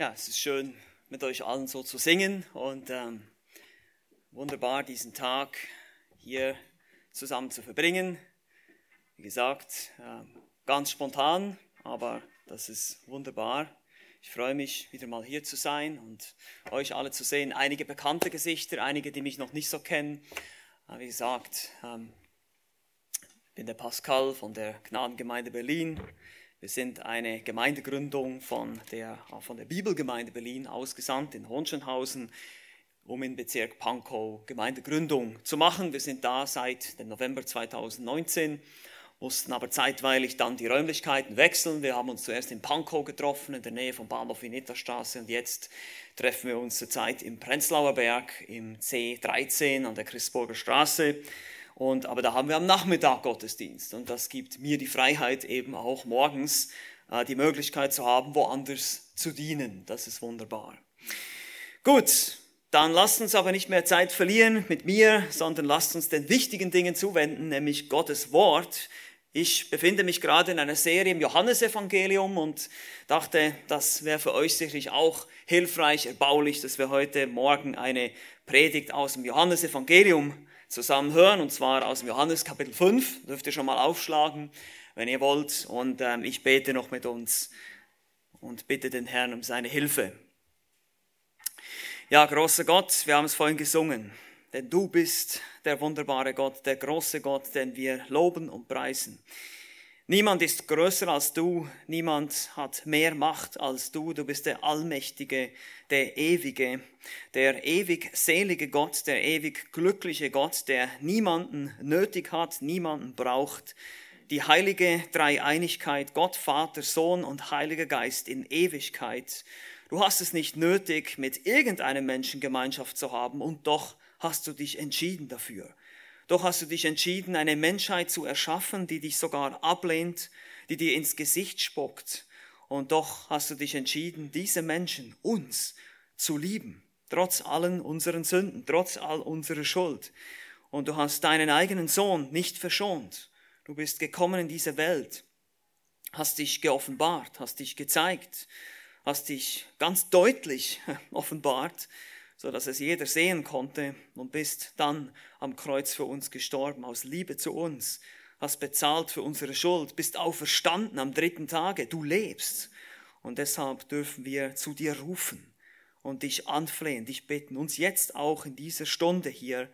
Ja, es ist schön, mit euch allen so zu singen und ähm, wunderbar, diesen Tag hier zusammen zu verbringen. Wie gesagt, äh, ganz spontan, aber das ist wunderbar. Ich freue mich, wieder mal hier zu sein und euch alle zu sehen. Einige bekannte Gesichter, einige, die mich noch nicht so kennen. Wie gesagt, ähm, ich bin der Pascal von der Gnadengemeinde Berlin. Wir sind eine Gemeindegründung von der, von der Bibelgemeinde Berlin ausgesandt in Hohenschönhausen, um in Bezirk Pankow Gemeindegründung zu machen. Wir sind da seit dem November 2019, mussten aber zeitweilig dann die Räumlichkeiten wechseln. Wir haben uns zuerst in Pankow getroffen, in der Nähe vom Bahnhof Vineta-Straße und jetzt treffen wir uns zurzeit im Prenzlauer Berg im C13 an der Christburger Straße. Und, aber da haben wir am Nachmittag Gottesdienst. Und das gibt mir die Freiheit, eben auch morgens äh, die Möglichkeit zu haben, woanders zu dienen. Das ist wunderbar. Gut, dann lasst uns aber nicht mehr Zeit verlieren mit mir, sondern lasst uns den wichtigen Dingen zuwenden, nämlich Gottes Wort. Ich befinde mich gerade in einer Serie im Johannesevangelium und dachte, das wäre für euch sicherlich auch hilfreich, erbaulich, dass wir heute Morgen eine Predigt aus dem Johannesevangelium zusammen hören, und zwar aus dem Johannes Kapitel 5. Dürft ihr schon mal aufschlagen, wenn ihr wollt. Und ähm, ich bete noch mit uns und bitte den Herrn um seine Hilfe. Ja, großer Gott, wir haben es vorhin gesungen, denn du bist der wunderbare Gott, der große Gott, den wir loben und preisen. Niemand ist größer als du, niemand hat mehr Macht als du, du bist der allmächtige, der ewige, der ewig selige Gott, der ewig glückliche Gott, der niemanden nötig hat, niemanden braucht. Die heilige Dreieinigkeit, Gott, Vater, Sohn und Heiliger Geist in Ewigkeit. Du hast es nicht nötig, mit irgendeinem Menschen Gemeinschaft zu haben und doch hast du dich entschieden dafür. Doch hast du dich entschieden, eine Menschheit zu erschaffen, die dich sogar ablehnt, die dir ins Gesicht spuckt. Und doch hast du dich entschieden, diese Menschen, uns, zu lieben, trotz allen unseren Sünden, trotz all unserer Schuld. Und du hast deinen eigenen Sohn nicht verschont. Du bist gekommen in diese Welt, hast dich geoffenbart, hast dich gezeigt, hast dich ganz deutlich offenbart so dass es jeder sehen konnte und bist dann am Kreuz für uns gestorben, aus Liebe zu uns, hast bezahlt für unsere Schuld, bist auferstanden am dritten Tage, du lebst. Und deshalb dürfen wir zu dir rufen und dich anflehen, dich bitten, uns jetzt auch in dieser Stunde hier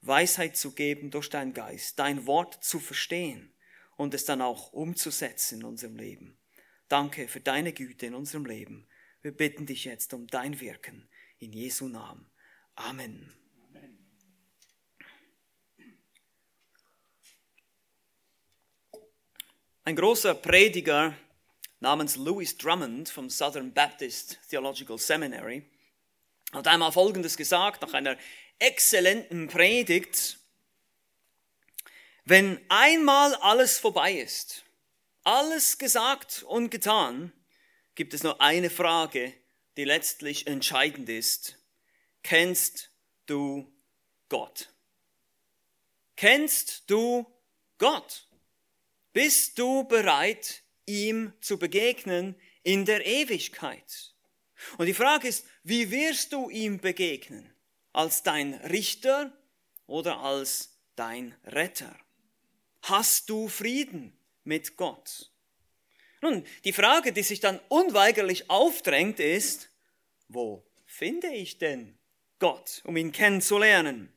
Weisheit zu geben durch dein Geist, dein Wort zu verstehen und es dann auch umzusetzen in unserem Leben. Danke für deine Güte in unserem Leben. Wir bitten dich jetzt um dein Wirken in Jesu Namen. Amen. Ein großer Prediger namens Louis Drummond vom Southern Baptist Theological Seminary hat einmal Folgendes gesagt nach einer exzellenten Predigt. Wenn einmal alles vorbei ist, alles gesagt und getan, gibt es nur eine Frage, die letztlich entscheidend ist. Kennst du Gott? Kennst du Gott? Bist du bereit, ihm zu begegnen in der Ewigkeit? Und die Frage ist, wie wirst du ihm begegnen? Als dein Richter oder als dein Retter? Hast du Frieden mit Gott? Nun, die Frage, die sich dann unweigerlich aufdrängt, ist, wo finde ich denn Gott, um ihn kennenzulernen?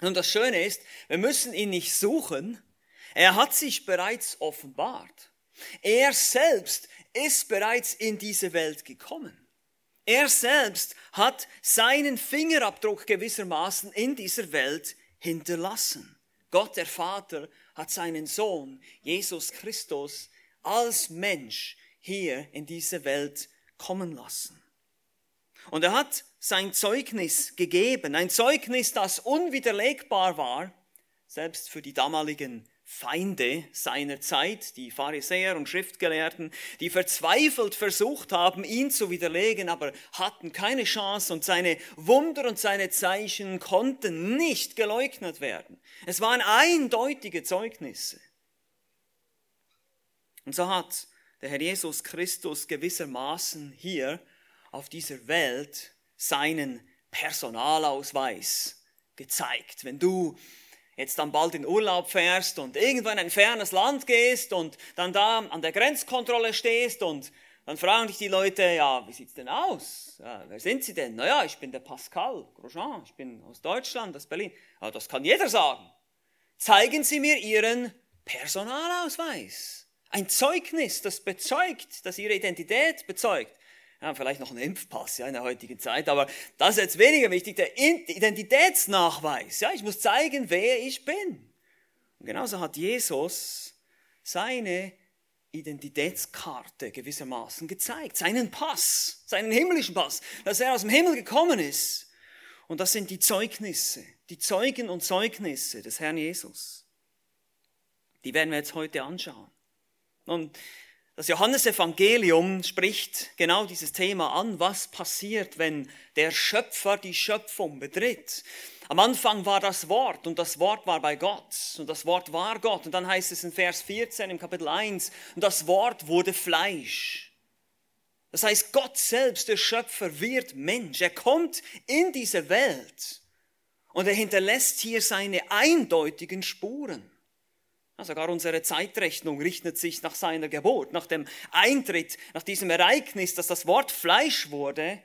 Und das Schöne ist, wir müssen ihn nicht suchen, er hat sich bereits offenbart. Er selbst ist bereits in diese Welt gekommen. Er selbst hat seinen Fingerabdruck gewissermaßen in dieser Welt hinterlassen. Gott der Vater hat seinen Sohn, Jesus Christus, als Mensch hier in diese Welt kommen lassen. Und er hat sein Zeugnis gegeben, ein Zeugnis, das unwiderlegbar war, selbst für die damaligen Feinde seiner Zeit, die Pharisäer und Schriftgelehrten, die verzweifelt versucht haben, ihn zu widerlegen, aber hatten keine Chance und seine Wunder und seine Zeichen konnten nicht geleugnet werden. Es waren eindeutige Zeugnisse. Und so hat der Herr Jesus Christus gewissermaßen hier auf dieser Welt seinen Personalausweis gezeigt. Wenn du jetzt dann bald in Urlaub fährst und irgendwo in ein fernes Land gehst und dann da an der Grenzkontrolle stehst und dann fragen dich die Leute, ja, wie sieht's denn aus? Ja, wer sind Sie denn? Naja, ich bin der Pascal Grosjean, ich bin aus Deutschland, aus Berlin. Ja, das kann jeder sagen. Zeigen Sie mir Ihren Personalausweis. Ein Zeugnis, das bezeugt, das Ihre Identität bezeugt. Ja, vielleicht noch ein Impfpass ja, in der heutigen Zeit, aber das ist jetzt weniger wichtig, der Identitätsnachweis. Ja, ich muss zeigen, wer ich bin. Und genauso hat Jesus seine Identitätskarte gewissermaßen gezeigt, seinen Pass, seinen himmlischen Pass, dass er aus dem Himmel gekommen ist. Und das sind die Zeugnisse, die Zeugen und Zeugnisse des Herrn Jesus. Die werden wir jetzt heute anschauen. Und das Johannesevangelium spricht genau dieses Thema an, was passiert, wenn der Schöpfer die Schöpfung betritt. Am Anfang war das Wort und das Wort war bei Gott und das Wort war Gott. Und dann heißt es in Vers 14 im Kapitel 1, und das Wort wurde Fleisch. Das heißt, Gott selbst, der Schöpfer, wird Mensch. Er kommt in diese Welt und er hinterlässt hier seine eindeutigen Spuren. Sogar unsere Zeitrechnung richtet sich nach seiner Geburt, nach dem Eintritt, nach diesem Ereignis, dass das Wort Fleisch wurde.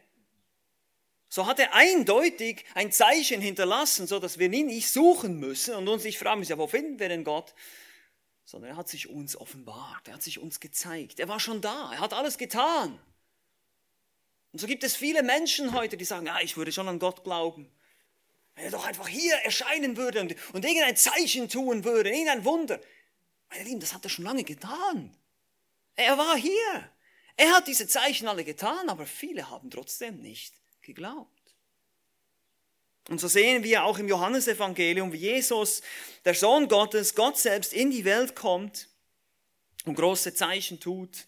So hat er eindeutig ein Zeichen hinterlassen, so dass wir ihn nicht suchen müssen und uns nicht fragen müssen, ja, wo finden wir denn Gott? Sondern er hat sich uns offenbart, er hat sich uns gezeigt, er war schon da, er hat alles getan. Und so gibt es viele Menschen heute, die sagen, ja, ich würde schon an Gott glauben. Wenn er doch einfach hier erscheinen würde und, und irgendein Zeichen tun würde, irgendein Wunder. Meine Lieben, das hat er schon lange getan. Er war hier. Er hat diese Zeichen alle getan, aber viele haben trotzdem nicht geglaubt. Und so sehen wir auch im Johannesevangelium, wie Jesus, der Sohn Gottes, Gott selbst in die Welt kommt und große Zeichen tut.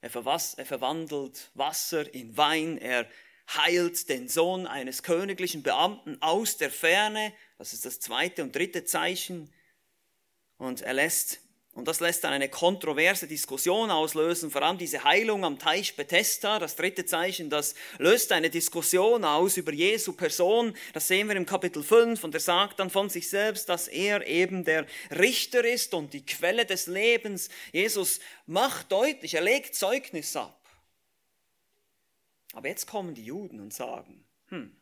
Er, verwandelt Wasser in Wein, er heilt den Sohn eines königlichen Beamten aus der Ferne. Das ist das zweite und dritte Zeichen. Und er lässt, und das lässt dann eine kontroverse Diskussion auslösen, vor allem diese Heilung am Teich Bethesda, das dritte Zeichen, das löst eine Diskussion aus über Jesu Person. Das sehen wir im Kapitel 5 und er sagt dann von sich selbst, dass er eben der Richter ist und die Quelle des Lebens. Jesus macht deutlich, er legt Zeugnis ab. Aber jetzt kommen die Juden und sagen, hm,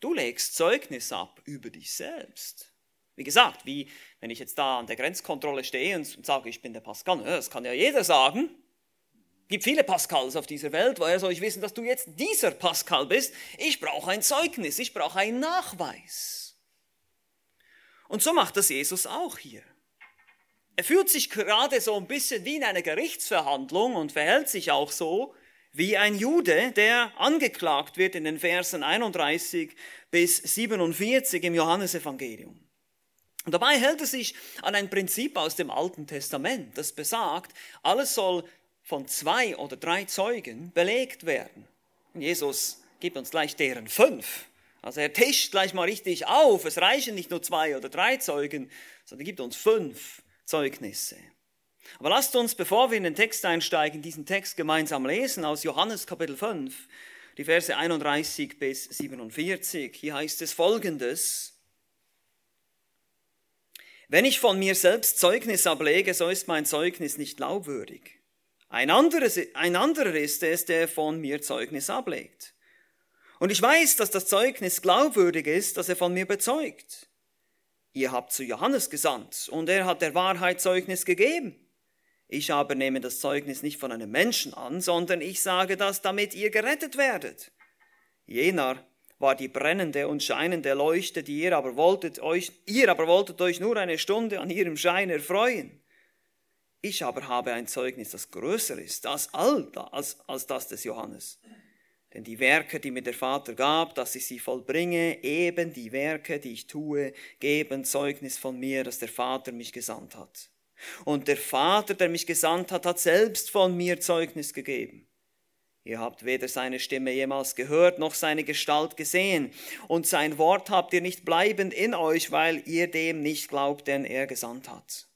du legst Zeugnis ab über dich selbst. Wie gesagt, wie wenn ich jetzt da an der Grenzkontrolle stehe und sage, ich bin der Pascal, das kann ja jeder sagen. Es gibt viele Pascals auf dieser Welt, woher soll ich wissen, dass du jetzt dieser Pascal bist? Ich brauche ein Zeugnis, ich brauche einen Nachweis. Und so macht das Jesus auch hier. Er fühlt sich gerade so ein bisschen wie in einer Gerichtsverhandlung und verhält sich auch so, wie ein Jude, der angeklagt wird in den Versen 31 bis 47 im Johannesevangelium. Und dabei hält er sich an ein Prinzip aus dem Alten Testament, das besagt, alles soll von zwei oder drei Zeugen belegt werden. Und Jesus gibt uns gleich deren fünf. Also er tischt gleich mal richtig auf. Es reichen nicht nur zwei oder drei Zeugen, sondern er gibt uns fünf Zeugnisse. Aber lasst uns, bevor wir in den Text einsteigen, diesen Text gemeinsam lesen aus Johannes Kapitel 5, die Verse 31 bis 47. Hier heißt es folgendes. Wenn ich von mir selbst Zeugnis ablege, so ist mein Zeugnis nicht glaubwürdig. Ein, anderes, ein anderer ist es, der von mir Zeugnis ablegt. Und ich weiß, dass das Zeugnis glaubwürdig ist, das er von mir bezeugt. Ihr habt zu Johannes gesandt, und er hat der Wahrheit Zeugnis gegeben. Ich aber nehme das Zeugnis nicht von einem Menschen an, sondern ich sage das, damit ihr gerettet werdet. Jener war die brennende und scheinende Leuchte, die ihr aber wolltet euch, ihr aber wolltet euch nur eine Stunde an ihrem Schein erfreuen. Ich aber habe ein Zeugnis, das größer ist als all als, als das des Johannes. Denn die Werke, die mir der Vater gab, dass ich sie vollbringe, eben die Werke, die ich tue, geben Zeugnis von mir, dass der Vater mich gesandt hat. Und der Vater, der mich gesandt hat, hat selbst von mir Zeugnis gegeben. Ihr habt weder seine Stimme jemals gehört, noch seine Gestalt gesehen. Und sein Wort habt ihr nicht bleibend in euch, weil ihr dem nicht glaubt, den er gesandt hat.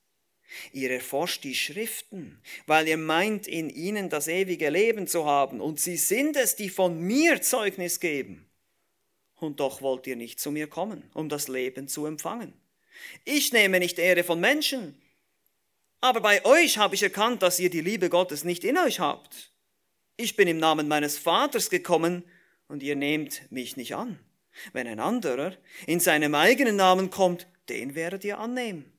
Ihr erforscht die Schriften, weil ihr meint, in ihnen das ewige Leben zu haben, und sie sind es, die von mir Zeugnis geben. Und doch wollt ihr nicht zu mir kommen, um das Leben zu empfangen. Ich nehme nicht Ehre von Menschen, aber bei euch habe ich erkannt, dass ihr die Liebe Gottes nicht in euch habt. Ich bin im Namen meines Vaters gekommen, und ihr nehmt mich nicht an. Wenn ein anderer in seinem eigenen Namen kommt, den werdet ihr annehmen.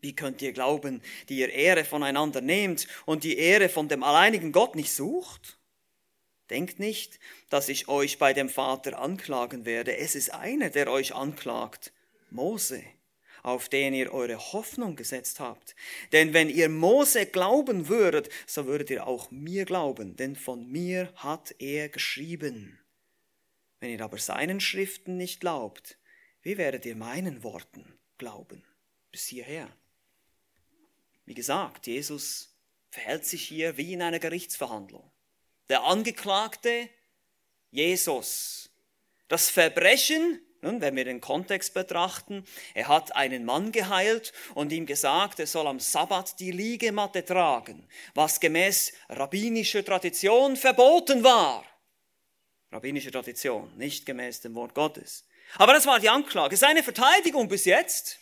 Wie könnt ihr glauben, die ihr Ehre voneinander nehmt und die Ehre von dem alleinigen Gott nicht sucht? Denkt nicht, dass ich euch bei dem Vater anklagen werde. Es ist einer, der euch anklagt, Mose, auf den ihr eure Hoffnung gesetzt habt. Denn wenn ihr Mose glauben würdet, so würdet ihr auch mir glauben, denn von mir hat er geschrieben. Wenn ihr aber seinen Schriften nicht glaubt, wie werdet ihr meinen Worten glauben? Bis hierher. Wie gesagt, Jesus verhält sich hier wie in einer Gerichtsverhandlung. Der Angeklagte, Jesus. Das Verbrechen, nun, wenn wir den Kontext betrachten, er hat einen Mann geheilt und ihm gesagt, er soll am Sabbat die Liegematte tragen, was gemäß rabbinischer Tradition verboten war. Rabbinische Tradition, nicht gemäß dem Wort Gottes. Aber das war die Anklage. Seine Verteidigung bis jetzt,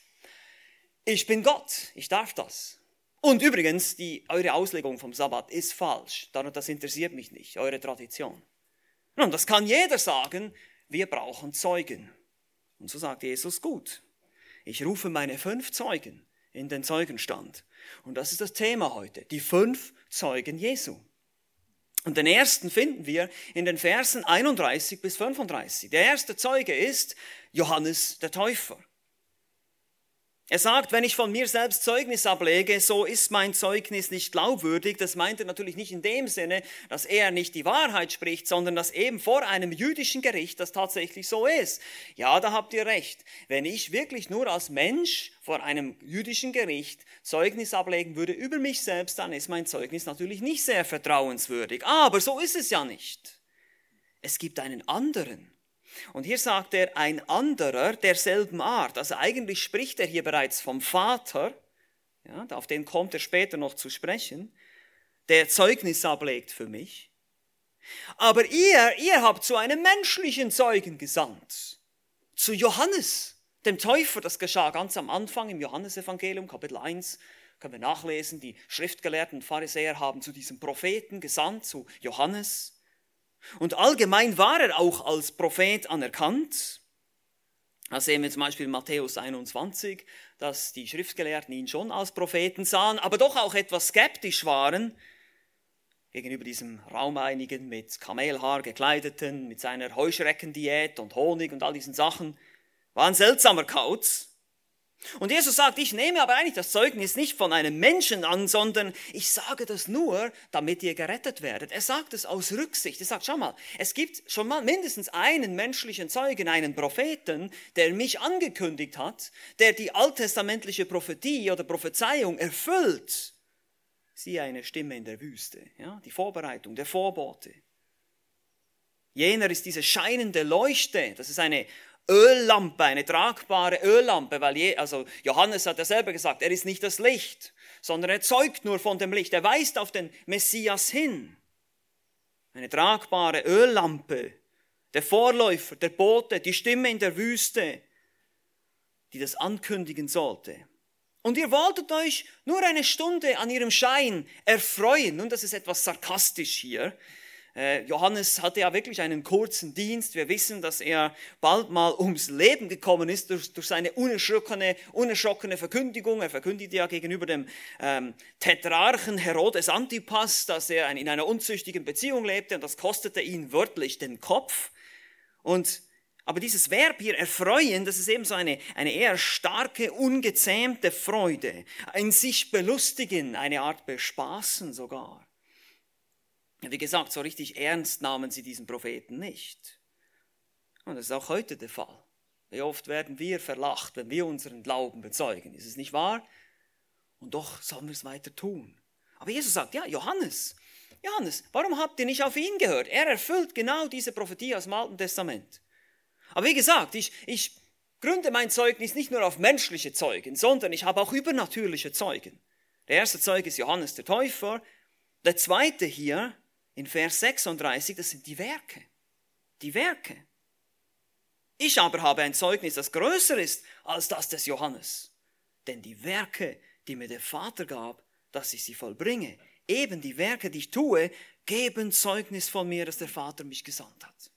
ich bin Gott, ich darf das. Und übrigens, die, eure Auslegung vom Sabbat ist falsch. Das interessiert mich nicht, eure Tradition. Nun, das kann jeder sagen, wir brauchen Zeugen. Und so sagt Jesus, gut, ich rufe meine fünf Zeugen in den Zeugenstand. Und das ist das Thema heute, die fünf Zeugen Jesu. Und den ersten finden wir in den Versen 31 bis 35. Der erste Zeuge ist Johannes der Täufer. Er sagt, wenn ich von mir selbst Zeugnis ablege, so ist mein Zeugnis nicht glaubwürdig. Das meint er natürlich nicht in dem Sinne, dass er nicht die Wahrheit spricht, sondern dass eben vor einem jüdischen Gericht das tatsächlich so ist. Ja, da habt ihr recht. Wenn ich wirklich nur als Mensch vor einem jüdischen Gericht Zeugnis ablegen würde über mich selbst, dann ist mein Zeugnis natürlich nicht sehr vertrauenswürdig. Aber so ist es ja nicht. Es gibt einen anderen. Und hier sagt er ein anderer derselben Art. Also eigentlich spricht er hier bereits vom Vater, ja, auf den kommt er später noch zu sprechen, der Zeugnis ablegt für mich. Aber ihr, ihr habt zu einem menschlichen Zeugen gesandt, zu Johannes, dem Täufer. Das geschah ganz am Anfang im Johannesevangelium, Kapitel 1, können wir nachlesen. Die Schriftgelehrten Pharisäer haben zu diesem Propheten gesandt, zu Johannes. Und allgemein war er auch als Prophet anerkannt. Da sehen wir zum Beispiel Matthäus 21, dass die Schriftgelehrten ihn schon als Propheten sahen, aber doch auch etwas skeptisch waren gegenüber diesem Raumeinigen mit Kamelhaar gekleideten, mit seiner Heuschreckendiät und Honig und all diesen Sachen. War ein seltsamer Kauz. Und Jesus sagt, ich nehme aber eigentlich das Zeugnis nicht von einem Menschen an, sondern ich sage das nur, damit ihr gerettet werdet. Er sagt es aus Rücksicht. Er sagt, schau mal, es gibt schon mal mindestens einen menschlichen Zeugen, einen Propheten, der mich angekündigt hat, der die alttestamentliche Prophetie oder Prophezeiung erfüllt. Siehe eine Stimme in der Wüste, ja, die Vorbereitung, der Vorbote. Jener ist diese scheinende Leuchte, das ist eine Öllampe, eine tragbare Öllampe, weil je, also Johannes hat ja selber gesagt, er ist nicht das Licht, sondern er zeugt nur von dem Licht. Er weist auf den Messias hin. Eine tragbare Öllampe, der Vorläufer, der Bote, die Stimme in der Wüste, die das ankündigen sollte. Und ihr wolltet euch nur eine Stunde an ihrem Schein erfreuen. Nun, das ist etwas sarkastisch hier. Äh, Johannes hatte ja wirklich einen kurzen Dienst. Wir wissen, dass er bald mal ums Leben gekommen ist durch, durch seine unerschrockene, unerschrockene Verkündigung. Er verkündigte ja gegenüber dem ähm, Tetrarchen Herodes Antipas, dass er in einer unzüchtigen Beziehung lebte und das kostete ihn wörtlich den Kopf. Und aber dieses Verb hier erfreuen, das ist eben so eine, eine eher starke, ungezähmte Freude. Ein sich belustigen, eine Art bespaßen sogar. Wie gesagt, so richtig ernst nahmen sie diesen Propheten nicht. Und das ist auch heute der Fall. Wie oft werden wir verlacht, wenn wir unseren Glauben bezeugen. Ist es nicht wahr? Und doch sollen wir es weiter tun. Aber Jesus sagt, ja, Johannes, Johannes, warum habt ihr nicht auf ihn gehört? Er erfüllt genau diese Prophetie aus dem Alten Testament. Aber wie gesagt, ich, ich gründe mein Zeugnis nicht nur auf menschliche Zeugen, sondern ich habe auch übernatürliche Zeugen. Der erste Zeuge ist Johannes der Täufer. Der zweite hier in Vers 36, das sind die Werke. Die Werke. Ich aber habe ein Zeugnis, das größer ist als das des Johannes. Denn die Werke, die mir der Vater gab, dass ich sie vollbringe, eben die Werke, die ich tue, geben Zeugnis von mir, dass der Vater mich gesandt hat.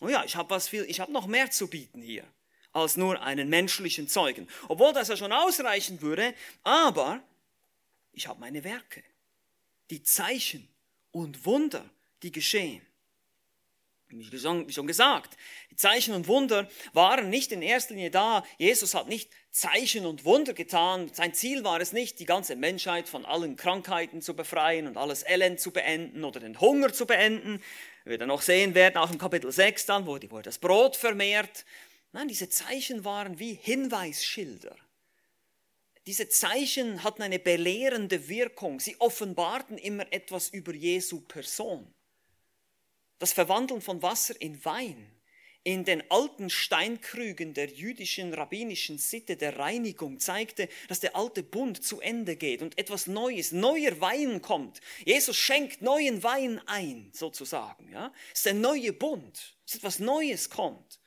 Oh ja, ich habe was viel, ich habe noch mehr zu bieten hier als nur einen menschlichen Zeugen. Obwohl das ja schon ausreichen würde, aber ich habe meine Werke, die Zeichen und Wunder, die geschehen. Wie schon gesagt, die Zeichen und Wunder waren nicht in erster Linie da. Jesus hat nicht Zeichen und Wunder getan. Sein Ziel war es nicht, die ganze Menschheit von allen Krankheiten zu befreien und alles Elend zu beenden oder den Hunger zu beenden. Wir werden noch sehen werden, auch im Kapitel 6 dann, wo, das Brot vermehrt. Nein, diese Zeichen waren wie Hinweisschilder. Diese Zeichen hatten eine belehrende Wirkung. Sie offenbarten immer etwas über Jesu Person. Das Verwandeln von Wasser in Wein, in den alten Steinkrügen der jüdischen rabbinischen Sitte der Reinigung zeigte, dass der alte Bund zu Ende geht und etwas Neues, neuer Wein kommt. Jesus schenkt neuen Wein ein, sozusagen. Ja? Es ist ein neuer Bund, ist etwas Neues kommt.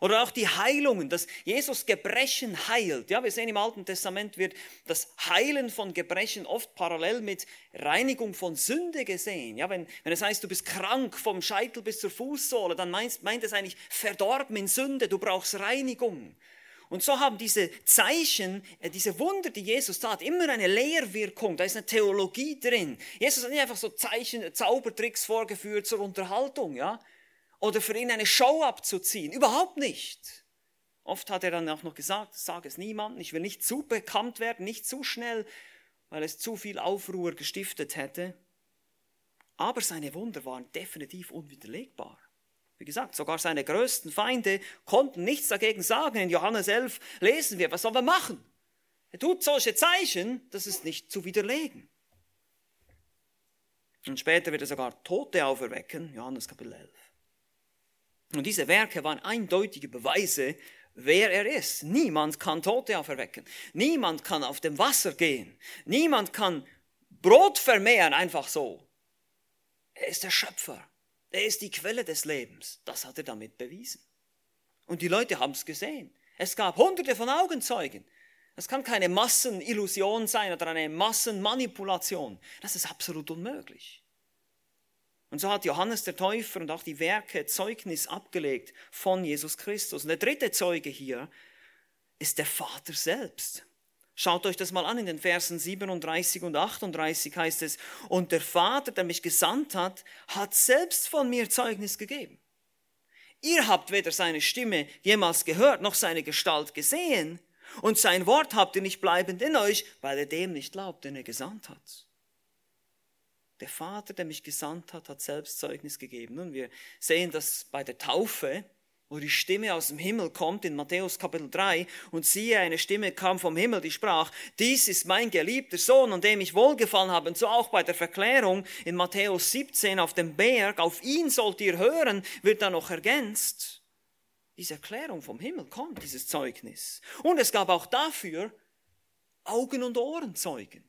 Oder auch die Heilungen, dass Jesus Gebrechen heilt. Ja, wir sehen im Alten Testament wird das Heilen von Gebrechen oft parallel mit Reinigung von Sünde gesehen. Ja, wenn, wenn es heißt, du bist krank vom Scheitel bis zur Fußsohle, dann meint, meint es eigentlich verdorben in Sünde, du brauchst Reinigung. Und so haben diese Zeichen, äh, diese Wunder, die Jesus tat, immer eine Lehrwirkung. Da ist eine Theologie drin. Jesus hat nicht einfach so Zeichen, Zaubertricks vorgeführt zur Unterhaltung, ja, oder für ihn eine Show abzuziehen. Überhaupt nicht. Oft hat er dann auch noch gesagt, sag es niemandem, ich will nicht zu bekannt werden, nicht zu schnell, weil es zu viel Aufruhr gestiftet hätte. Aber seine Wunder waren definitiv unwiderlegbar. Wie gesagt, sogar seine größten Feinde konnten nichts dagegen sagen. In Johannes 11 lesen wir, was sollen wir machen? Er tut solche Zeichen, das ist nicht zu widerlegen. Und später wird er sogar Tote auferwecken, Johannes Kapitel 11. Und diese Werke waren eindeutige Beweise, wer er ist. Niemand kann Tote auferwecken. Niemand kann auf dem Wasser gehen. Niemand kann Brot vermehren einfach so. Er ist der Schöpfer. Er ist die Quelle des Lebens. Das hat er damit bewiesen. Und die Leute haben es gesehen. Es gab hunderte von Augenzeugen. Das kann keine Massenillusion sein oder eine Massenmanipulation. Das ist absolut unmöglich. Und so hat Johannes der Täufer und auch die Werke Zeugnis abgelegt von Jesus Christus. Und der dritte Zeuge hier ist der Vater selbst. Schaut euch das mal an in den Versen 37 und 38 heißt es, und der Vater, der mich gesandt hat, hat selbst von mir Zeugnis gegeben. Ihr habt weder seine Stimme jemals gehört, noch seine Gestalt gesehen, und sein Wort habt ihr nicht bleibend in euch, weil er dem nicht glaubt, den er gesandt hat. Der Vater, der mich gesandt hat, hat selbst Zeugnis gegeben. Nun, wir sehen das bei der Taufe, wo die Stimme aus dem Himmel kommt in Matthäus Kapitel 3 und siehe, eine Stimme kam vom Himmel, die sprach, dies ist mein geliebter Sohn, an dem ich wohlgefallen habe. Und so auch bei der Verklärung in Matthäus 17 auf dem Berg, auf ihn sollt ihr hören, wird da noch ergänzt. Diese Erklärung vom Himmel kommt, dieses Zeugnis. Und es gab auch dafür Augen- und Ohrenzeugen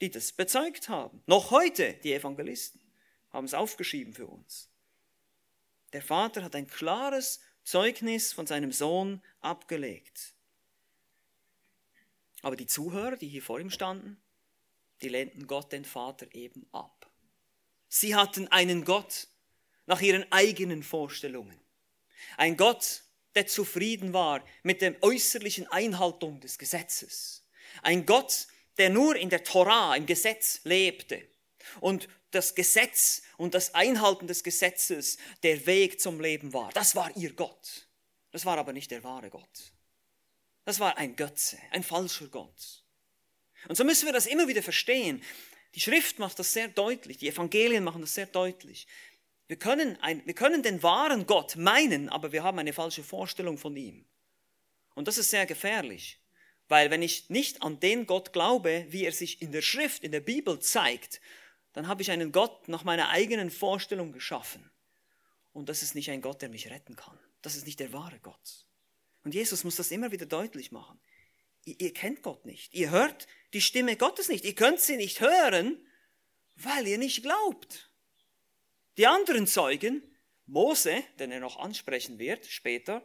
die das bezeugt haben. Noch heute, die Evangelisten, haben es aufgeschrieben für uns. Der Vater hat ein klares Zeugnis von seinem Sohn abgelegt. Aber die Zuhörer, die hier vor ihm standen, die lehnten Gott, den Vater, eben ab. Sie hatten einen Gott nach ihren eigenen Vorstellungen. Ein Gott, der zufrieden war mit der äußerlichen Einhaltung des Gesetzes. Ein Gott, der nur in der Torah, im Gesetz lebte und das Gesetz und das Einhalten des Gesetzes der Weg zum Leben war. Das war ihr Gott. Das war aber nicht der wahre Gott. Das war ein Götze, ein falscher Gott. Und so müssen wir das immer wieder verstehen. Die Schrift macht das sehr deutlich, die Evangelien machen das sehr deutlich. Wir können, ein, wir können den wahren Gott meinen, aber wir haben eine falsche Vorstellung von ihm. Und das ist sehr gefährlich. Weil wenn ich nicht an den Gott glaube, wie er sich in der Schrift, in der Bibel zeigt, dann habe ich einen Gott nach meiner eigenen Vorstellung geschaffen. Und das ist nicht ein Gott, der mich retten kann. Das ist nicht der wahre Gott. Und Jesus muss das immer wieder deutlich machen. Ihr, ihr kennt Gott nicht. Ihr hört die Stimme Gottes nicht. Ihr könnt sie nicht hören, weil ihr nicht glaubt. Die anderen Zeugen, Mose, den er noch ansprechen wird später,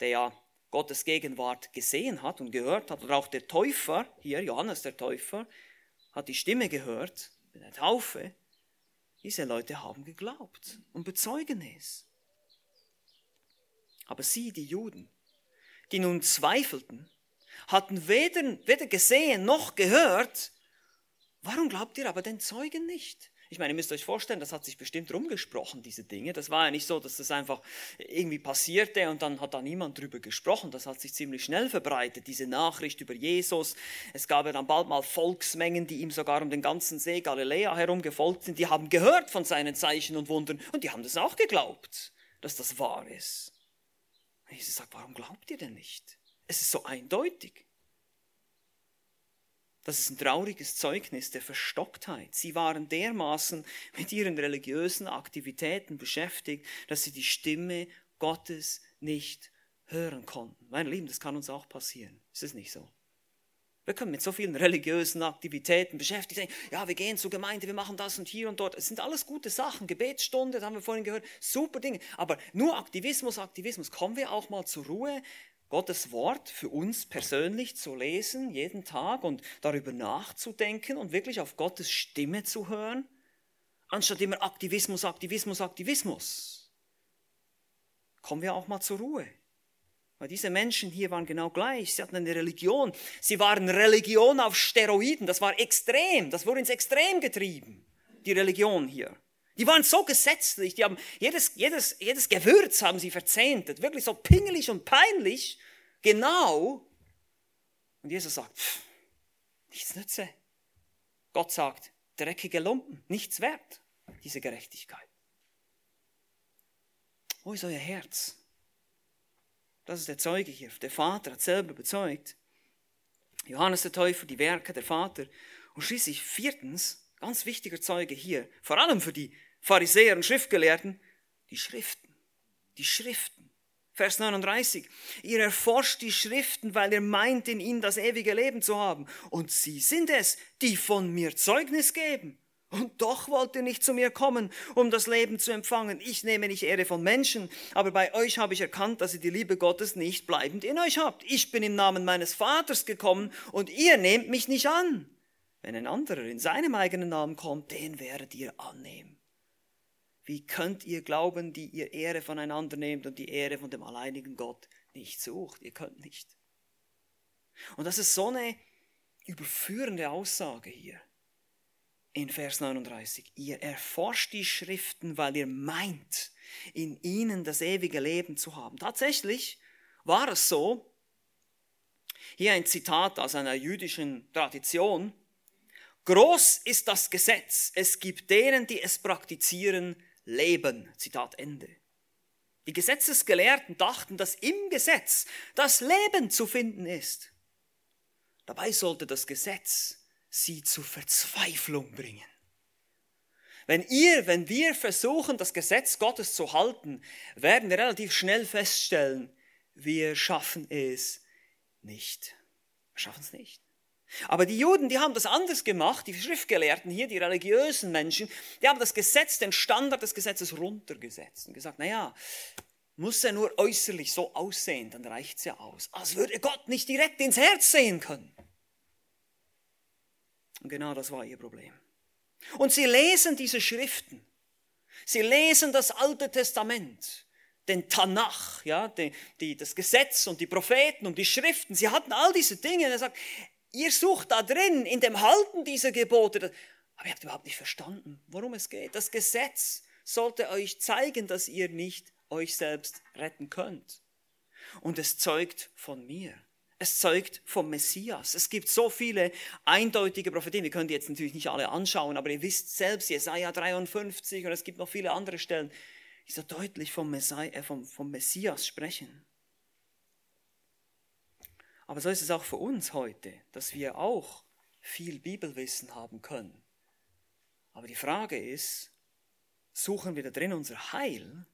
der ja Gottes Gegenwart gesehen hat und gehört hat, oder auch der Täufer, hier Johannes der Täufer, hat die Stimme gehört in der Taufe. Diese Leute haben geglaubt und bezeugen es. Aber sie, die Juden, die nun zweifelten, hatten weder, weder gesehen noch gehört. Warum glaubt ihr aber den Zeugen nicht? Ich meine, ihr müsst euch vorstellen, das hat sich bestimmt rumgesprochen, diese Dinge. Das war ja nicht so, dass das einfach irgendwie passierte und dann hat da niemand drüber gesprochen. Das hat sich ziemlich schnell verbreitet, diese Nachricht über Jesus. Es gab ja dann bald mal Volksmengen, die ihm sogar um den ganzen See Galiläa herum gefolgt sind. Die haben gehört von seinen Zeichen und Wundern und die haben das auch geglaubt, dass das wahr ist. Jesus sagt, warum glaubt ihr denn nicht? Es ist so eindeutig. Das ist ein trauriges Zeugnis der Verstocktheit. Sie waren dermaßen mit ihren religiösen Aktivitäten beschäftigt, dass sie die Stimme Gottes nicht hören konnten. Meine Lieben, das kann uns auch passieren. Ist es nicht so? Wir können mit so vielen religiösen Aktivitäten beschäftigt sein. Ja, wir gehen zur Gemeinde, wir machen das und hier und dort. Es sind alles gute Sachen. Gebetsstunde, das haben wir vorhin gehört. Super Dinge. Aber nur Aktivismus, Aktivismus. Kommen wir auch mal zur Ruhe, Gottes Wort für uns persönlich zu lesen, jeden Tag und darüber nachzudenken und wirklich auf Gottes Stimme zu hören, anstatt immer Aktivismus, Aktivismus, Aktivismus. Kommen wir auch mal zur Ruhe. Weil diese Menschen hier waren genau gleich. Sie hatten eine Religion. Sie waren Religion auf Steroiden. Das war extrem. Das wurde ins Extrem getrieben. Die Religion hier. Die waren so gesetzlich. Die haben jedes, jedes, jedes Gewürz haben sie verzehntet. Wirklich so pingelig und peinlich. Genau. Und Jesus sagt, pff, nichts nütze. Gott sagt, dreckige Lumpen, nichts wert, diese Gerechtigkeit. Wo ist euer Herz? Das ist der Zeuge hier. Der Vater hat selber bezeugt. Johannes der Täufer, die Werke der Vater. Und schließlich viertens, ganz wichtiger Zeuge hier, vor allem für die Pharisäer und Schriftgelehrten, die Schriften. Die Schriften. Vers 39. Ihr erforscht die Schriften, weil ihr meint, in ihnen das ewige Leben zu haben. Und sie sind es, die von mir Zeugnis geben. Und doch wollt ihr nicht zu mir kommen, um das Leben zu empfangen. Ich nehme nicht Ehre von Menschen, aber bei euch habe ich erkannt, dass ihr die Liebe Gottes nicht bleibend in euch habt. Ich bin im Namen meines Vaters gekommen und ihr nehmt mich nicht an. Wenn ein anderer in seinem eigenen Namen kommt, den werdet ihr annehmen. Wie könnt ihr glauben, die ihr Ehre voneinander nehmt und die Ehre von dem alleinigen Gott nicht sucht? Ihr könnt nicht. Und das ist so eine überführende Aussage hier in Vers 39. Ihr erforscht die Schriften, weil ihr meint, in ihnen das ewige Leben zu haben. Tatsächlich war es so, hier ein Zitat aus einer jüdischen Tradition, Groß ist das Gesetz, es gibt denen, die es praktizieren, Leben. Zitat Ende. Die Gesetzesgelehrten dachten, dass im Gesetz das Leben zu finden ist. Dabei sollte das Gesetz sie zur Verzweiflung bringen. Wenn ihr, wenn wir versuchen, das Gesetz Gottes zu halten, werden wir relativ schnell feststellen, wir schaffen es nicht. Wir schaffen es nicht. Aber die Juden, die haben das anders gemacht, die Schriftgelehrten hier, die religiösen Menschen, die haben das Gesetz, den Standard des Gesetzes runtergesetzt und gesagt, naja, muss er nur äußerlich so aussehen, dann reicht's ja aus. Als würde Gott nicht direkt ins Herz sehen können. Und genau das war ihr Problem. Und sie lesen diese Schriften. Sie lesen das Alte Testament, den Tanach, ja, die, die, das Gesetz und die Propheten und die Schriften. Sie hatten all diese Dinge. Und er sagt, ihr sucht da drin, in dem Halten dieser Gebote. Aber ihr habt überhaupt nicht verstanden, worum es geht. Das Gesetz sollte euch zeigen, dass ihr nicht euch selbst retten könnt. Und es zeugt von mir. Es zeugt vom Messias. Es gibt so viele eindeutige Prophetien. Wir können die jetzt natürlich nicht alle anschauen, aber ihr wisst selbst, Jesaja 53 und es gibt noch viele andere Stellen, die so deutlich vom, Messias, äh, vom, vom Messias sprechen. Aber so ist es auch für uns heute, dass wir auch viel Bibelwissen haben können. Aber die Frage ist, suchen wir da drin unser Heil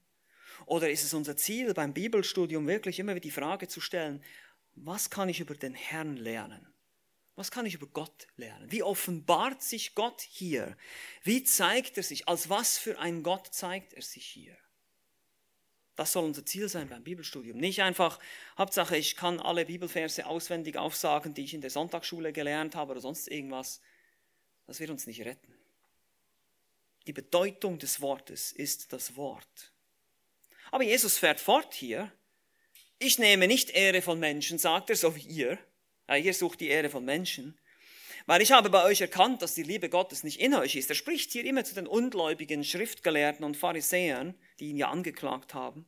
Oder ist es unser Ziel beim Bibelstudium wirklich immer wieder die Frage zu stellen, was kann ich über den Herrn lernen? Was kann ich über Gott lernen? Wie offenbart sich Gott hier? Wie zeigt er sich? Als was für ein Gott zeigt er sich hier? Das soll unser Ziel sein beim Bibelstudium. Nicht einfach, Hauptsache, ich kann alle Bibelverse auswendig aufsagen, die ich in der Sonntagsschule gelernt habe oder sonst irgendwas. Das wird uns nicht retten. Die Bedeutung des Wortes ist das Wort. Aber Jesus fährt fort hier. Ich nehme nicht Ehre von Menschen, sagt er, so wie ihr. Ja, ihr sucht die Ehre von Menschen. Weil ich habe bei euch erkannt, dass die Liebe Gottes nicht in euch ist. Er spricht hier immer zu den ungläubigen Schriftgelehrten und Pharisäern, die ihn ja angeklagt haben.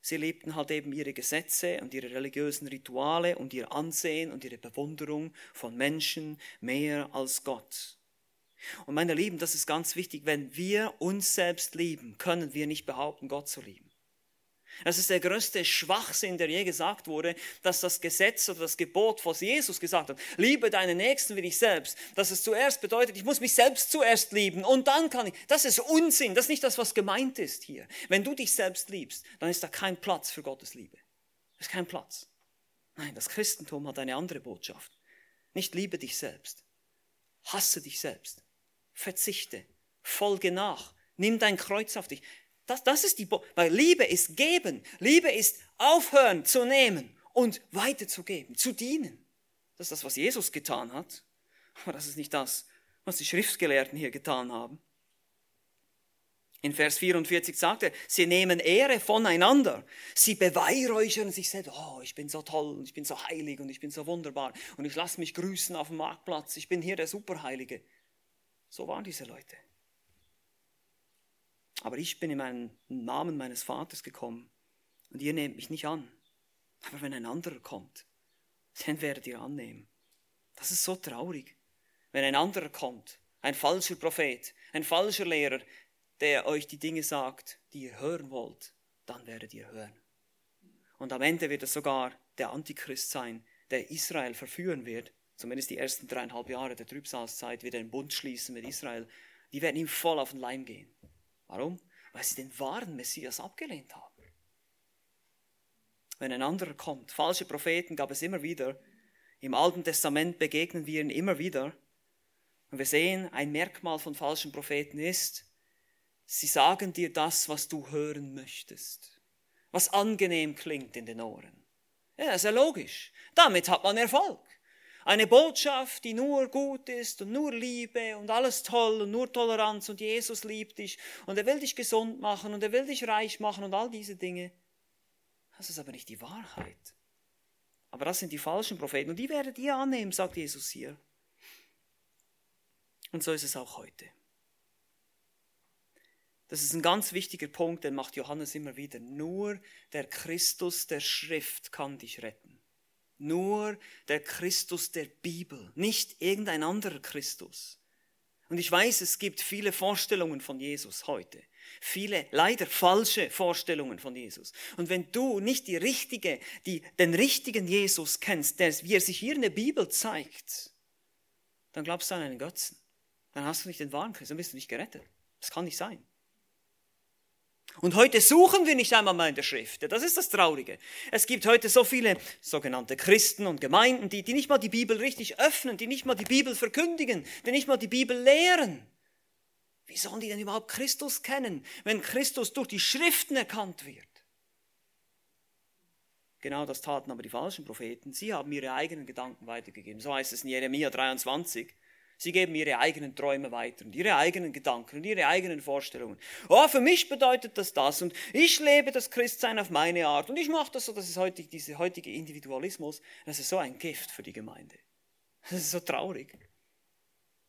Sie lebten halt eben ihre Gesetze und ihre religiösen Rituale und ihr Ansehen und ihre Bewunderung von Menschen mehr als Gott. Und meine Lieben, das ist ganz wichtig. Wenn wir uns selbst lieben, können wir nicht behaupten, Gott zu lieben. Das ist der größte Schwachsinn, der je gesagt wurde, dass das Gesetz oder das Gebot, was Jesus gesagt hat, liebe deinen Nächsten wie dich selbst, dass es zuerst bedeutet, ich muss mich selbst zuerst lieben und dann kann ich. Das ist Unsinn, das ist nicht das, was gemeint ist hier. Wenn du dich selbst liebst, dann ist da kein Platz für Gottes Liebe. Das ist kein Platz. Nein, das Christentum hat eine andere Botschaft. Nicht liebe dich selbst. Hasse dich selbst. Verzichte. Folge nach. Nimm dein Kreuz auf dich. Das, das ist die, Bo weil Liebe ist geben. Liebe ist aufhören zu nehmen und weiterzugeben, zu dienen. Das ist das, was Jesus getan hat. Aber das ist nicht das, was die Schriftgelehrten hier getan haben. In Vers 44 sagt er, sie nehmen Ehre voneinander. Sie beweihräuchern sich selbst. Oh, ich bin so toll und ich bin so heilig und ich bin so wunderbar und ich lasse mich grüßen auf dem Marktplatz. Ich bin hier der Superheilige. So waren diese Leute. Aber ich bin in meinen Namen meines Vaters gekommen und ihr nehmt mich nicht an. Aber wenn ein anderer kommt, den werdet ihr annehmen. Das ist so traurig. Wenn ein anderer kommt, ein falscher Prophet, ein falscher Lehrer, der euch die Dinge sagt, die ihr hören wollt, dann werdet ihr hören. Und am Ende wird es sogar der Antichrist sein, der Israel verführen wird. Zumindest die ersten dreieinhalb Jahre der Trübsalzeit wird er einen Bund schließen mit Israel. Die werden ihm voll auf den Leim gehen. Warum? Weil sie den wahren Messias abgelehnt haben. Wenn ein anderer kommt, falsche Propheten gab es immer wieder, im Alten Testament begegnen wir ihnen immer wieder. Und wir sehen, ein Merkmal von falschen Propheten ist, sie sagen dir das, was du hören möchtest, was angenehm klingt in den Ohren. Ja, ist ja logisch. Damit hat man Erfolg. Eine Botschaft, die nur gut ist und nur Liebe und alles toll und nur Toleranz und Jesus liebt dich und er will dich gesund machen und er will dich reich machen und all diese Dinge. Das ist aber nicht die Wahrheit. Aber das sind die falschen Propheten und die werdet ihr annehmen, sagt Jesus hier. Und so ist es auch heute. Das ist ein ganz wichtiger Punkt, den macht Johannes immer wieder. Nur der Christus der Schrift kann dich retten. Nur der Christus der Bibel, nicht irgendein anderer Christus. Und ich weiß, es gibt viele Vorstellungen von Jesus heute. Viele leider falsche Vorstellungen von Jesus. Und wenn du nicht die richtige, die, den richtigen Jesus kennst, der, wie er sich hier in der Bibel zeigt, dann glaubst du an einen Götzen. Dann hast du nicht den wahren Christus, dann bist du nicht gerettet. Das kann nicht sein. Und heute suchen wir nicht einmal mehr in der Schrift. Das ist das Traurige. Es gibt heute so viele sogenannte Christen und Gemeinden, die, die nicht mal die Bibel richtig öffnen, die nicht mal die Bibel verkündigen, die nicht mal die Bibel lehren. Wie sollen die denn überhaupt Christus kennen, wenn Christus durch die Schriften erkannt wird? Genau das taten aber die falschen Propheten. Sie haben ihre eigenen Gedanken weitergegeben. So heißt es in Jeremia 23. Sie geben ihre eigenen Träume weiter und ihre eigenen Gedanken und ihre eigenen Vorstellungen. Oh, für mich bedeutet das das und ich lebe das Christsein auf meine Art und ich mache das so, das ist heutig, dieser heutige Individualismus, das ist so ein Gift für die Gemeinde. Das ist so traurig.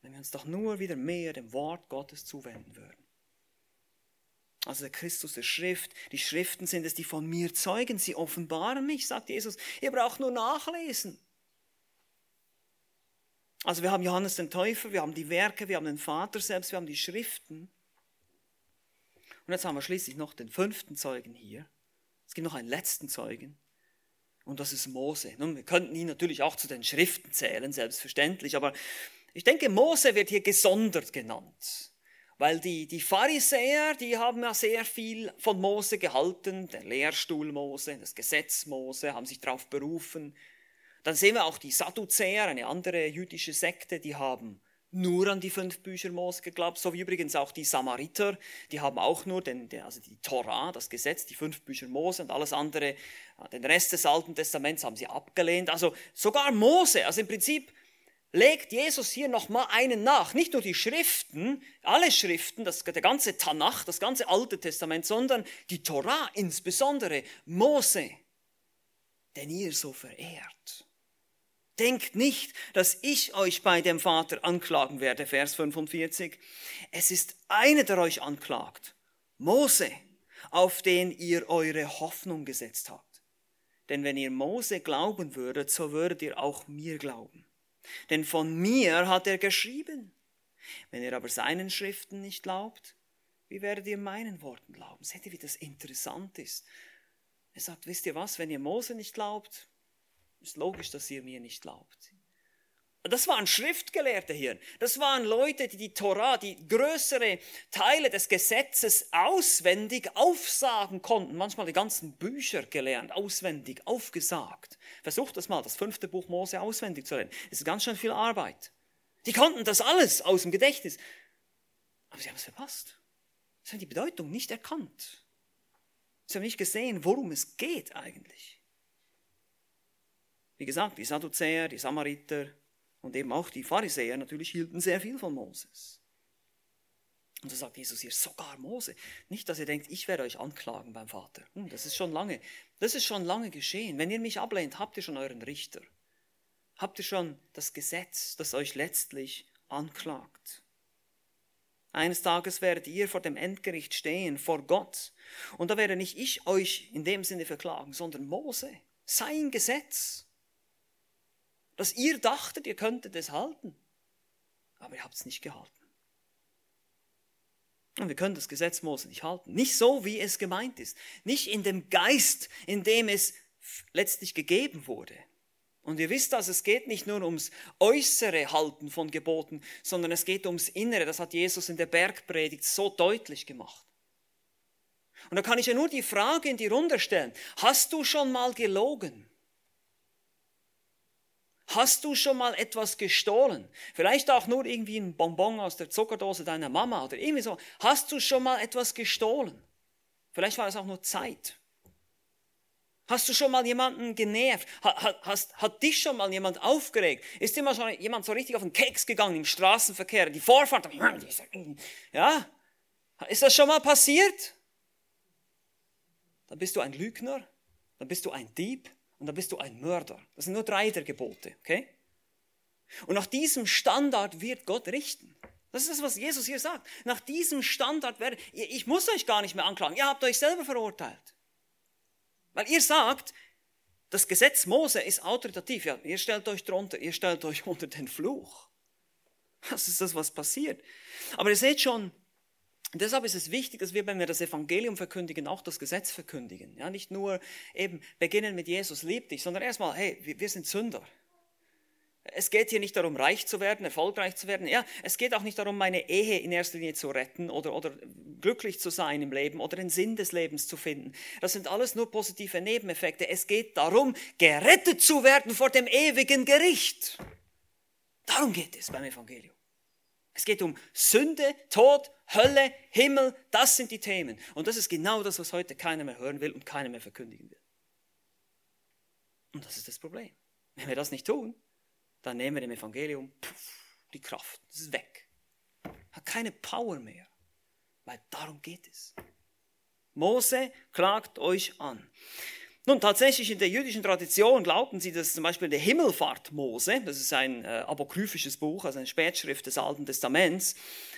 Wenn wir uns doch nur wieder mehr dem Wort Gottes zuwenden würden. Also der Christus der Schrift, die Schriften sind es, die von mir zeugen, sie offenbaren mich, sagt Jesus. Ihr braucht nur nachlesen. Also wir haben Johannes den Täufer, wir haben die Werke, wir haben den Vater selbst, wir haben die Schriften. Und jetzt haben wir schließlich noch den fünften Zeugen hier. Es gibt noch einen letzten Zeugen. Und das ist Mose. Nun, wir könnten ihn natürlich auch zu den Schriften zählen, selbstverständlich. Aber ich denke, Mose wird hier gesondert genannt. Weil die, die Pharisäer, die haben ja sehr viel von Mose gehalten, der Lehrstuhl Mose, das Gesetz Mose, haben sich darauf berufen. Dann sehen wir auch die Sadduzäer, eine andere jüdische Sekte, die haben nur an die fünf Bücher Mose geglaubt, so wie übrigens auch die Samariter, die haben auch nur den, also die Torah, das Gesetz, die fünf Bücher Mose und alles andere, den Rest des Alten Testaments haben sie abgelehnt. Also sogar Mose, also im Prinzip legt Jesus hier nochmal einen nach. Nicht nur die Schriften, alle Schriften, das, der ganze Tanach, das ganze Alte Testament, sondern die Torah, insbesondere Mose, den ihr so verehrt. Denkt nicht, dass ich euch bei dem Vater anklagen werde, Vers 45. Es ist einer, der euch anklagt, Mose, auf den ihr eure Hoffnung gesetzt habt. Denn wenn ihr Mose glauben würdet, so würdet ihr auch mir glauben denn von mir hat er geschrieben. Wenn ihr aber seinen Schriften nicht glaubt, wie werdet ihr meinen Worten glauben? Seht ihr, wie das interessant ist? Er sagt, wisst ihr was, wenn ihr Mose nicht glaubt, ist logisch, dass ihr mir nicht glaubt. Das waren Schriftgelehrte hier. Das waren Leute, die die Torah, die größere Teile des Gesetzes auswendig aufsagen konnten. Manchmal die ganzen Bücher gelernt, auswendig, aufgesagt. Versucht das mal, das fünfte Buch Mose auswendig zu lernen. Das ist ganz schön viel Arbeit. Die konnten das alles aus dem Gedächtnis. Aber sie haben es verpasst. Sie haben die Bedeutung nicht erkannt. Sie haben nicht gesehen, worum es geht eigentlich. Wie gesagt, die Sadduzäer, die Samariter, und eben auch die Pharisäer natürlich hielten sehr viel von Moses. Und so sagt Jesus hier, sogar Mose. Nicht, dass ihr denkt, ich werde euch anklagen beim Vater. Hm, das ist schon lange, das ist schon lange geschehen. Wenn ihr mich ablehnt, habt ihr schon euren Richter. Habt ihr schon das Gesetz, das euch letztlich anklagt. Eines Tages werdet ihr vor dem Endgericht stehen, vor Gott. Und da werde nicht ich euch in dem Sinne verklagen, sondern Mose, sein Gesetz dass ihr dachtet, ihr könntet es halten. Aber ihr habt es nicht gehalten. Und wir können das Gesetz Mose nicht halten. Nicht so, wie es gemeint ist. Nicht in dem Geist, in dem es letztlich gegeben wurde. Und ihr wisst das, es geht nicht nur ums äußere Halten von Geboten, sondern es geht ums Innere. Das hat Jesus in der Bergpredigt so deutlich gemacht. Und da kann ich ja nur die Frage in die Runde stellen. Hast du schon mal gelogen? Hast du schon mal etwas gestohlen? Vielleicht auch nur irgendwie ein Bonbon aus der Zuckerdose deiner Mama oder irgendwie so. Hast du schon mal etwas gestohlen? Vielleicht war es auch nur Zeit. Hast du schon mal jemanden genervt? Hat, hast, hat dich schon mal jemand aufgeregt? Ist immer schon jemand so richtig auf den Keks gegangen im Straßenverkehr? Die Vorfahrt, ja? Ist das schon mal passiert? Dann bist du ein Lügner, dann bist du ein Dieb, und dann bist du ein Mörder. Das sind nur drei der Gebote, okay? Und nach diesem Standard wird Gott richten. Das ist das, was Jesus hier sagt. Nach diesem Standard werde ich muss euch gar nicht mehr anklagen. Ihr habt euch selber verurteilt. Weil ihr sagt, das Gesetz Mose ist autoritativ. Ja, ihr stellt euch drunter, ihr stellt euch unter den Fluch. Das ist das, was passiert. Aber ihr seht schon, deshalb ist es wichtig, dass wir, wenn wir das Evangelium verkündigen, auch das Gesetz verkündigen. Ja, nicht nur eben beginnen mit Jesus liebt dich, sondern erstmal, hey, wir sind Sünder. Es geht hier nicht darum, reich zu werden, erfolgreich zu werden. Ja, es geht auch nicht darum, meine Ehe in erster Linie zu retten oder, oder glücklich zu sein im Leben oder den Sinn des Lebens zu finden. Das sind alles nur positive Nebeneffekte. Es geht darum, gerettet zu werden vor dem ewigen Gericht. Darum geht es beim Evangelium. Es geht um Sünde, Tod, Hölle, Himmel, das sind die Themen. Und das ist genau das, was heute keiner mehr hören will und keiner mehr verkündigen will. Und das ist das Problem. Wenn wir das nicht tun, dann nehmen wir dem Evangelium puff, die Kraft. Das ist weg. Hat keine Power mehr. Weil darum geht es. Mose klagt euch an. Nun, tatsächlich in der jüdischen Tradition glaubten sie, dass zum Beispiel der Himmelfahrt Mose, das ist ein äh, apokryphisches Buch, also eine Spätschrift des Alten Testaments,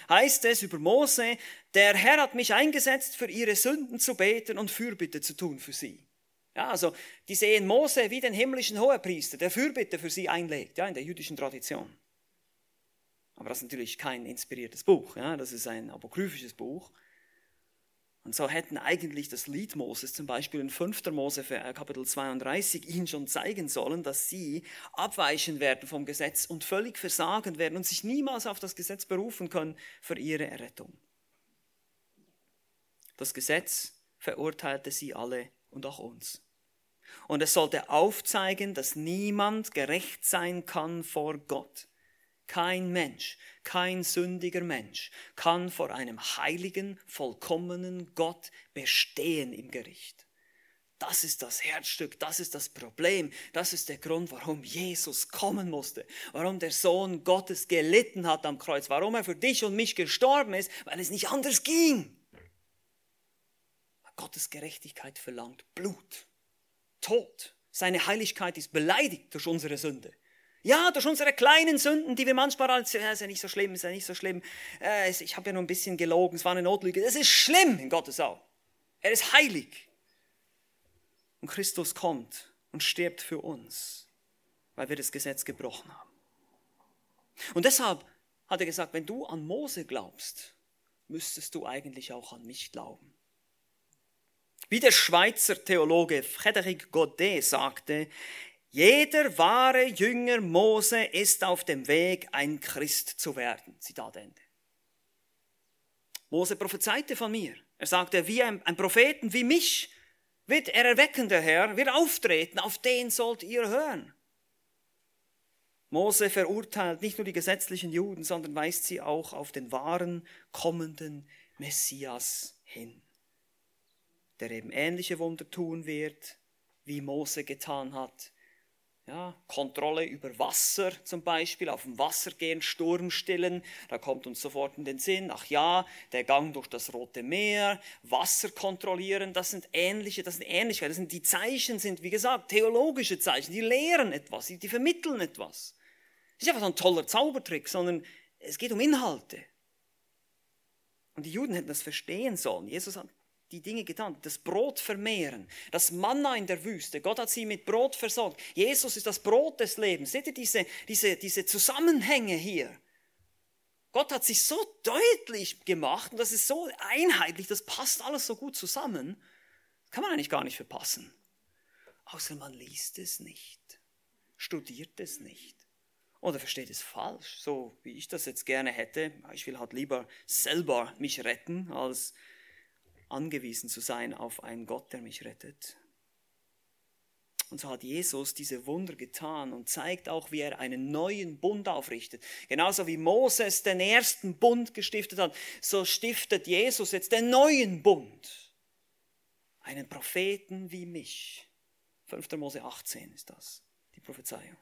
heißt es über Mose, der Herr hat mich eingesetzt, für ihre Sünden zu beten und Fürbitte zu tun für sie. Ja, also die sehen Mose wie den himmlischen Hohepriester, der Fürbitte für sie einlegt, ja, in der jüdischen Tradition. Aber das ist natürlich kein inspiriertes Buch, ja, das ist ein apokryphisches Buch. Und so hätten eigentlich das Lied Moses, zum Beispiel in 5. Mose äh, Kapitel 32, ihnen schon zeigen sollen, dass sie abweichen werden vom Gesetz und völlig versagen werden und sich niemals auf das Gesetz berufen können für ihre Errettung. Das Gesetz verurteilte sie alle und auch uns. Und es sollte aufzeigen, dass niemand gerecht sein kann vor Gott. Kein Mensch, kein sündiger Mensch kann vor einem heiligen, vollkommenen Gott bestehen im Gericht. Das ist das Herzstück, das ist das Problem, das ist der Grund, warum Jesus kommen musste, warum der Sohn Gottes gelitten hat am Kreuz, warum er für dich und mich gestorben ist, weil es nicht anders ging. Gottes Gerechtigkeit verlangt Blut, Tod. Seine Heiligkeit ist beleidigt durch unsere Sünde. Ja, durch unsere kleinen Sünden, die wir manchmal als, ja, ist ja nicht so schlimm, ist ja nicht so schlimm, äh, ich habe ja nur ein bisschen gelogen, es war eine Notlüge. Das ist schlimm in Gottes Augen. Er ist heilig. Und Christus kommt und stirbt für uns, weil wir das Gesetz gebrochen haben. Und deshalb hat er gesagt, wenn du an Mose glaubst, müsstest du eigentlich auch an mich glauben. Wie der Schweizer Theologe Frédéric Godet sagte, jeder wahre Jünger Mose ist auf dem Weg, ein Christ zu werden. Zitat Ende. Mose prophezeite von mir. Er sagte, wie ein, ein Propheten wie mich wird er erwecken, der Herr, wird auftreten, auf den sollt ihr hören. Mose verurteilt nicht nur die gesetzlichen Juden, sondern weist sie auch auf den wahren, kommenden Messias hin, der eben ähnliche Wunder tun wird, wie Mose getan hat, ja, Kontrolle über Wasser zum Beispiel, auf dem Wasser gehen, Sturm stillen, da kommt uns sofort in den Sinn, ach ja, der Gang durch das Rote Meer, Wasser kontrollieren, das sind ähnliche, das sind Ähnlichkeiten, das sind die Zeichen, sind wie gesagt theologische Zeichen, die lehren etwas, die, die vermitteln etwas. Nicht einfach so ein toller Zaubertrick, sondern es geht um Inhalte. Und die Juden hätten das verstehen sollen. Jesus hat die Dinge getan, das Brot vermehren, das Manna in der Wüste. Gott hat sie mit Brot versorgt. Jesus ist das Brot des Lebens. Seht ihr diese, diese, diese Zusammenhänge hier? Gott hat sich so deutlich gemacht und das ist so einheitlich, das passt alles so gut zusammen. Kann man eigentlich gar nicht verpassen. Außer man liest es nicht, studiert es nicht oder versteht es falsch, so wie ich das jetzt gerne hätte. Ich will halt lieber selber mich retten, als angewiesen zu sein auf einen Gott, der mich rettet. Und so hat Jesus diese Wunder getan und zeigt auch, wie er einen neuen Bund aufrichtet. Genauso wie Moses den ersten Bund gestiftet hat, so stiftet Jesus jetzt den neuen Bund. Einen Propheten wie mich. 5. Mose 18 ist das, die Prophezeiung.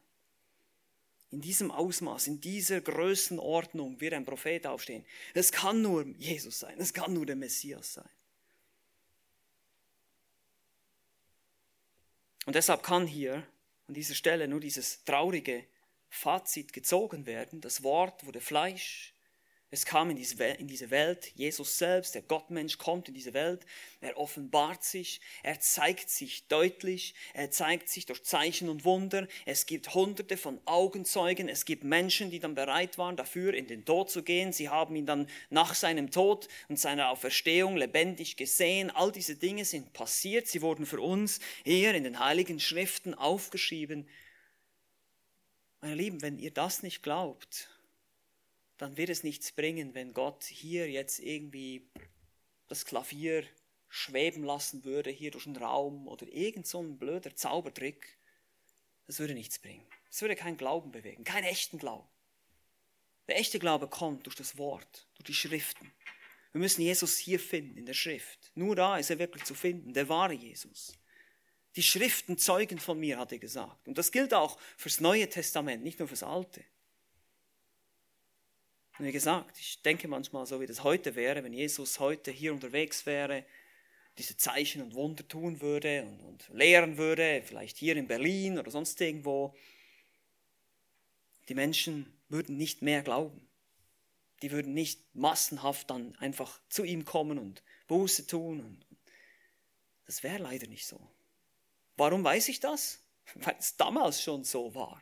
In diesem Ausmaß, in dieser Größenordnung wird ein Prophet aufstehen. Es kann nur Jesus sein, es kann nur der Messias sein. Und deshalb kann hier an dieser Stelle nur dieses traurige Fazit gezogen werden. Das Wort wurde Fleisch, es kam in diese, Welt, in diese Welt, Jesus selbst, der Gottmensch kommt in diese Welt, er offenbart sich, er zeigt sich deutlich, er zeigt sich durch Zeichen und Wunder. Es gibt hunderte von Augenzeugen, es gibt Menschen, die dann bereit waren, dafür in den Tod zu gehen. Sie haben ihn dann nach seinem Tod und seiner Auferstehung lebendig gesehen. All diese Dinge sind passiert, sie wurden für uns hier in den heiligen Schriften aufgeschrieben. Meine Lieben, wenn ihr das nicht glaubt, dann wird es nichts bringen, wenn Gott hier jetzt irgendwie das Klavier schweben lassen würde, hier durch den Raum oder irgend so ein blöder Zaubertrick. Das würde nichts bringen. Das würde keinen Glauben bewegen, keinen echten Glauben. Der echte Glaube kommt durch das Wort, durch die Schriften. Wir müssen Jesus hier finden, in der Schrift. Nur da ist er wirklich zu finden, der wahre Jesus. Die Schriften zeugen von mir, hat er gesagt. Und das gilt auch fürs Neue Testament, nicht nur fürs Alte. Und wie gesagt, ich denke manchmal so, wie das heute wäre, wenn Jesus heute hier unterwegs wäre, diese Zeichen und Wunder tun würde und, und lehren würde, vielleicht hier in Berlin oder sonst irgendwo. Die Menschen würden nicht mehr glauben. Die würden nicht massenhaft dann einfach zu ihm kommen und Buße tun. Das wäre leider nicht so. Warum weiß ich das? Weil es damals schon so war.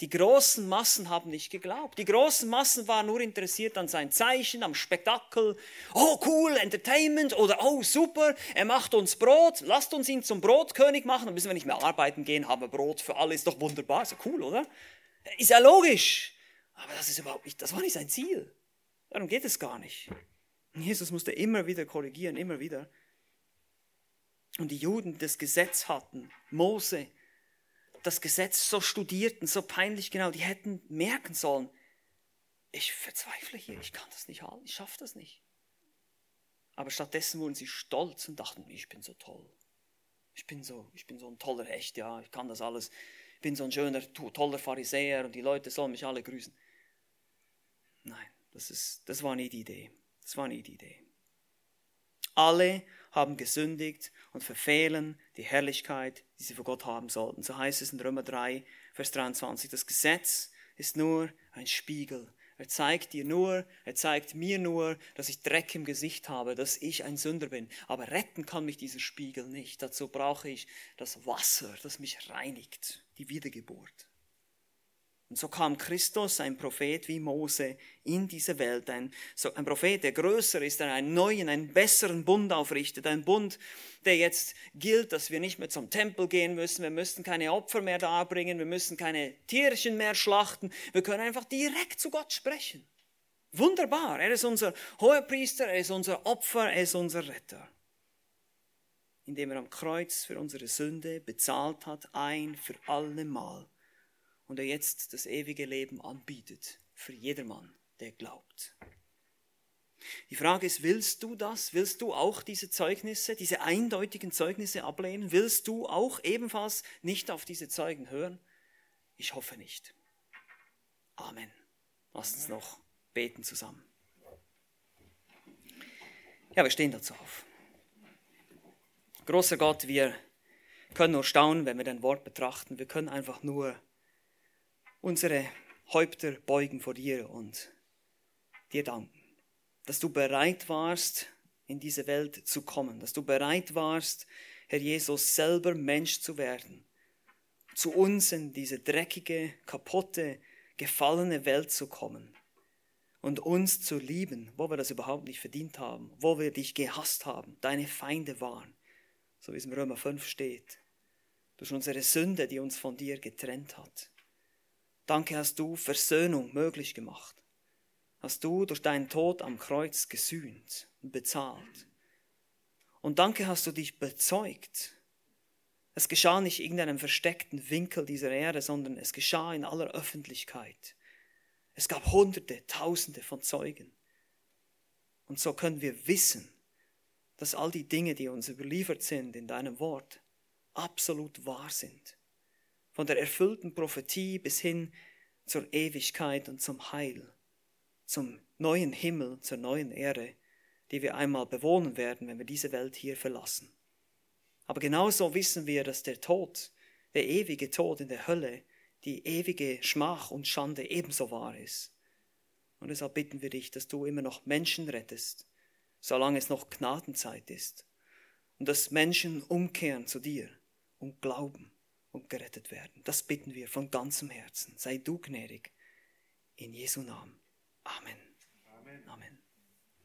Die großen Massen haben nicht geglaubt. Die großen Massen waren nur interessiert an sein Zeichen, am Spektakel. Oh, cool, Entertainment oder oh, super, er macht uns Brot, lasst uns ihn zum Brotkönig machen, dann müssen wir nicht mehr arbeiten gehen, haben wir Brot für alle, ist doch wunderbar, ist ja cool, oder? Ist ja logisch. Aber das ist überhaupt nicht, das war nicht sein Ziel. Darum geht es gar nicht. Jesus musste immer wieder korrigieren, immer wieder. Und die Juden das Gesetz hatten, Mose, das Gesetz so studierten, so peinlich genau, die hätten merken sollen, ich verzweifle hier, ich kann das nicht halten, ich schaffe das nicht. Aber stattdessen wurden sie stolz und dachten, ich bin so toll. Ich bin so, ich bin so ein toller Hecht, ja, ich kann das alles. Ich bin so ein schöner, toller Pharisäer und die Leute sollen mich alle grüßen. Nein, das, ist, das war nie die Idee. Das war nie die Idee. Alle haben gesündigt und verfehlen die Herrlichkeit, die sie vor Gott haben sollten. So heißt es in Römer 3, Vers 23. Das Gesetz ist nur ein Spiegel. Er zeigt dir nur, er zeigt mir nur, dass ich Dreck im Gesicht habe, dass ich ein Sünder bin. Aber retten kann mich dieser Spiegel nicht. Dazu brauche ich das Wasser, das mich reinigt, die Wiedergeburt. Und so kam Christus, ein Prophet wie Mose, in diese Welt. Ein, so ein Prophet, der größer ist, der einen neuen, einen besseren Bund aufrichtet. Ein Bund, der jetzt gilt, dass wir nicht mehr zum Tempel gehen müssen. Wir müssen keine Opfer mehr darbringen. Wir müssen keine Tierchen mehr schlachten. Wir können einfach direkt zu Gott sprechen. Wunderbar. Er ist unser Hohepriester, er ist unser Opfer, er ist unser Retter. Indem er am Kreuz für unsere Sünde bezahlt hat, ein für alle Mal und er jetzt das ewige Leben anbietet für jedermann, der glaubt. Die Frage ist, willst du das? Willst du auch diese Zeugnisse, diese eindeutigen Zeugnisse ablehnen? Willst du auch ebenfalls nicht auf diese Zeugen hören? Ich hoffe nicht. Amen. Lass uns noch beten zusammen. Ja, wir stehen dazu auf. Großer Gott, wir können nur staunen, wenn wir dein Wort betrachten. Wir können einfach nur unsere Häupter beugen vor dir und dir danken, dass du bereit warst, in diese Welt zu kommen, dass du bereit warst, Herr Jesus, selber Mensch zu werden, zu uns in diese dreckige, kaputte, gefallene Welt zu kommen und uns zu lieben, wo wir das überhaupt nicht verdient haben, wo wir dich gehasst haben, deine Feinde waren, so wie es im Römer 5 steht, durch unsere Sünde, die uns von dir getrennt hat. Danke hast du Versöhnung möglich gemacht. Hast du durch deinen Tod am Kreuz gesühnt und bezahlt. Und danke hast du dich bezeugt. Es geschah nicht in irgendeinem versteckten Winkel dieser Erde, sondern es geschah in aller Öffentlichkeit. Es gab Hunderte, Tausende von Zeugen. Und so können wir wissen, dass all die Dinge, die uns überliefert sind in deinem Wort, absolut wahr sind von der erfüllten Prophetie bis hin zur Ewigkeit und zum Heil, zum neuen Himmel, zur neuen Erde, die wir einmal bewohnen werden, wenn wir diese Welt hier verlassen. Aber genauso wissen wir, dass der Tod, der ewige Tod in der Hölle, die ewige Schmach und Schande ebenso wahr ist. Und deshalb bitten wir dich, dass du immer noch Menschen rettest, solange es noch Gnadenzeit ist, und dass Menschen umkehren zu dir und glauben und gerettet werden. Das bitten wir von ganzem Herzen. Sei du gnädig. In Jesu Namen. Amen. Amen. Amen.